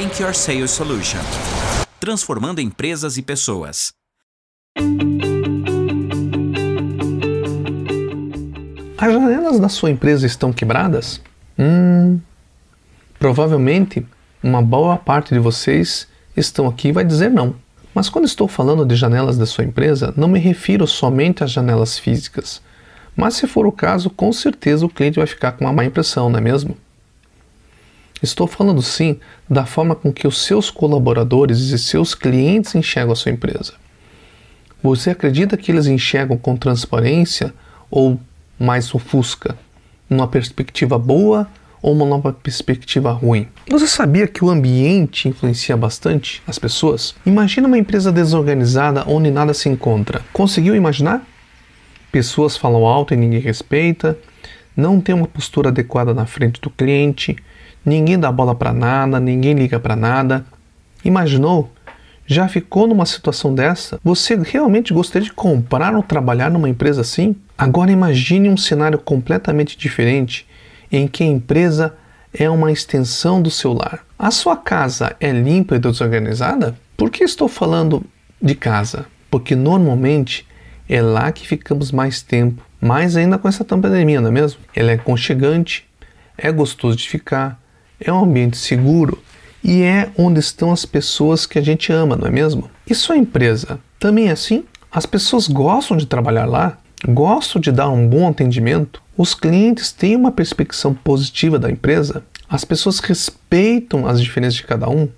Rank Your Sales Solution transformando empresas e pessoas. As janelas da sua empresa estão quebradas? Hum, provavelmente uma boa parte de vocês estão aqui e vai dizer não. Mas quando estou falando de janelas da sua empresa, não me refiro somente às janelas físicas. Mas se for o caso, com certeza o cliente vai ficar com uma má impressão, não é mesmo? Estou falando sim da forma com que os seus colaboradores e seus clientes enxergam a sua empresa. Você acredita que eles enxergam com transparência ou mais ofusca? Numa perspectiva boa ou uma nova perspectiva ruim? Você sabia que o ambiente influencia bastante as pessoas? Imagina uma empresa desorganizada onde nada se encontra. Conseguiu imaginar? Pessoas falam alto e ninguém respeita, não tem uma postura adequada na frente do cliente, ninguém dá bola para nada, ninguém liga para nada. Imaginou? Já ficou numa situação dessa? Você realmente gostaria de comprar ou trabalhar numa empresa assim? Agora imagine um cenário completamente diferente em que a empresa é uma extensão do seu lar. A sua casa é limpa e desorganizada? Por que estou falando de casa? Porque normalmente é lá que ficamos mais tempo, mais ainda com essa pandemia, não é mesmo? Ela é aconchegante, é gostoso de ficar, é um ambiente seguro e é onde estão as pessoas que a gente ama, não é mesmo? E sua empresa também é assim? As pessoas gostam de trabalhar lá? Gostam de dar um bom atendimento? Os clientes têm uma perspectiva positiva da empresa? As pessoas respeitam as diferenças de cada um?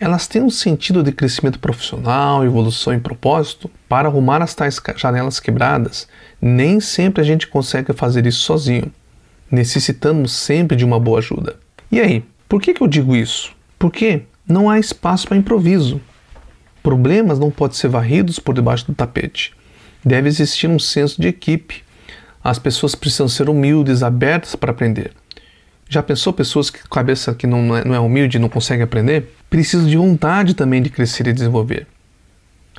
Elas têm um sentido de crescimento profissional, evolução e propósito? Para arrumar as tais janelas quebradas, nem sempre a gente consegue fazer isso sozinho. Necessitamos sempre de uma boa ajuda. E aí, por que, que eu digo isso? Porque não há espaço para improviso. Problemas não podem ser varridos por debaixo do tapete. Deve existir um senso de equipe. As pessoas precisam ser humildes, abertas para aprender. Já pensou pessoas que cabeça que não é, não é humilde não conseguem aprender? Precisam de vontade também de crescer e desenvolver.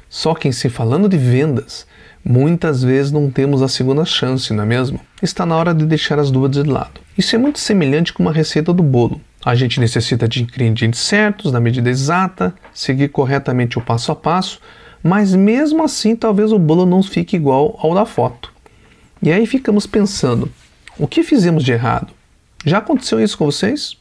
Só que em se falando de vendas, muitas vezes não temos a segunda chance, não é mesmo? Está na hora de deixar as dúvidas de lado. Isso é muito semelhante com uma receita do bolo. A gente necessita de ingredientes certos, na medida exata, seguir corretamente o passo a passo, mas mesmo assim talvez o bolo não fique igual ao da foto. E aí ficamos pensando: o que fizemos de errado? Já aconteceu isso com vocês?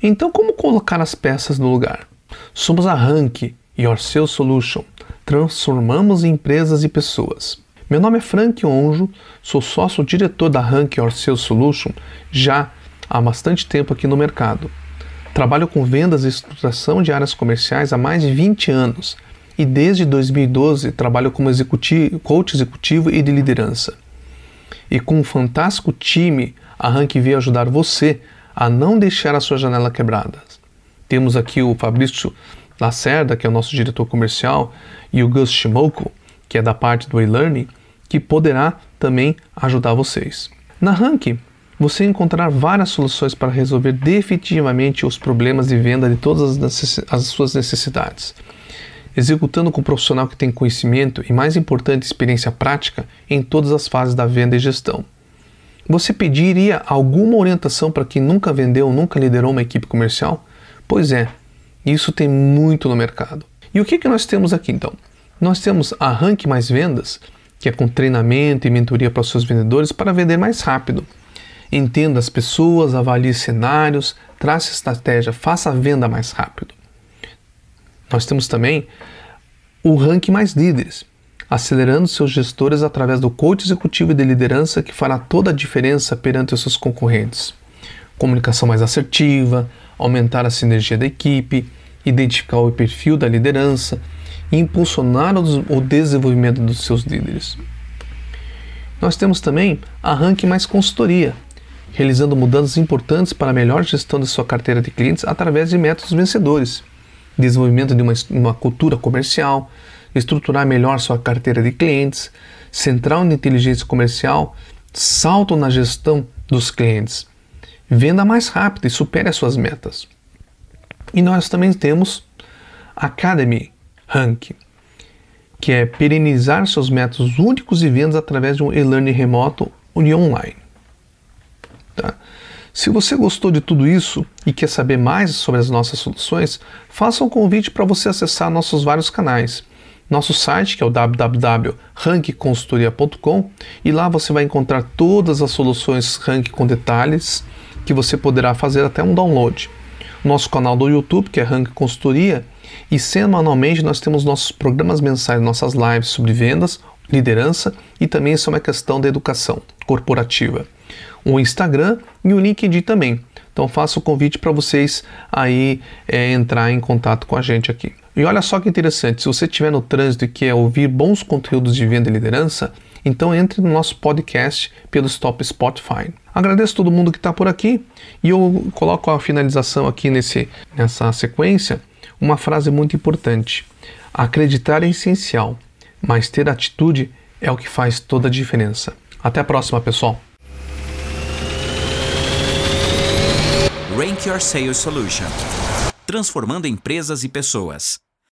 Então, como colocar as peças no lugar? Somos a Rank Your Sales Solution. Transformamos empresas e pessoas. Meu nome é Frank Onjo, sou sócio-diretor da Rank Or Sales Solution já há bastante tempo aqui no mercado. Trabalho com vendas e estruturação de áreas comerciais há mais de 20 anos e desde 2012 trabalho como executivo, coach executivo e de liderança. E com um fantástico time, a Rank veio ajudar você a não deixar a sua janela quebrada. Temos aqui o Fabrício Lacerda, que é o nosso diretor comercial, e o Gus Shimoku, que é da parte do e-learning, que poderá também ajudar vocês. Na Rank, você encontrará várias soluções para resolver definitivamente os problemas de venda de todas as, as suas necessidades, executando com um profissional que tem conhecimento e, mais importante, experiência prática em todas as fases da venda e gestão. Você pediria alguma orientação para quem nunca vendeu ou nunca liderou uma equipe comercial? Pois é, isso tem muito no mercado. E o que, que nós temos aqui então? Nós temos a Rank Mais Vendas, que é com treinamento e mentoria para os seus vendedores para vender mais rápido. Entenda as pessoas, avalie cenários, trace estratégia, faça a venda mais rápido. Nós temos também o Rank Mais Líderes, acelerando seus gestores através do coach executivo de liderança que fará toda a diferença perante os seus concorrentes. Comunicação mais assertiva, aumentar a sinergia da equipe, identificar o perfil da liderança, e impulsionar o desenvolvimento dos seus líderes. Nós temos também a Rank Mais Consultoria, realizando mudanças importantes para a melhor gestão de sua carteira de clientes através de métodos vencedores, desenvolvimento de uma, uma cultura comercial, estruturar melhor sua carteira de clientes, central de inteligência comercial, salto na gestão dos clientes, venda mais rápida e supere as suas metas. E nós também temos Academy, Rank, que é perenizar seus métodos únicos e vendas através de um e-learning remoto e online. Tá? Se você gostou de tudo isso e quer saber mais sobre as nossas soluções, faça um convite para você acessar nossos vários canais. Nosso site, que é o www.rankconsultoria.com, e lá você vai encontrar todas as soluções Rank com detalhes que você poderá fazer até um download. Nosso canal do YouTube, que é Rank Consultoria, e semanalmente nós temos nossos programas mensais, nossas lives sobre vendas, liderança e também sobre a questão da educação corporativa o Instagram e o LinkedIn também. Então faço o convite para vocês aí é, entrar em contato com a gente aqui. E olha só que interessante, se você estiver no trânsito e quer ouvir bons conteúdos de venda e liderança, então entre no nosso podcast pelo Stop Spotify. Agradeço todo mundo que está por aqui e eu coloco a finalização aqui nesse, nessa sequência uma frase muito importante. Acreditar é essencial, mas ter atitude é o que faz toda a diferença. Até a próxima, pessoal! Rank Your Sales Solution transformando empresas e pessoas.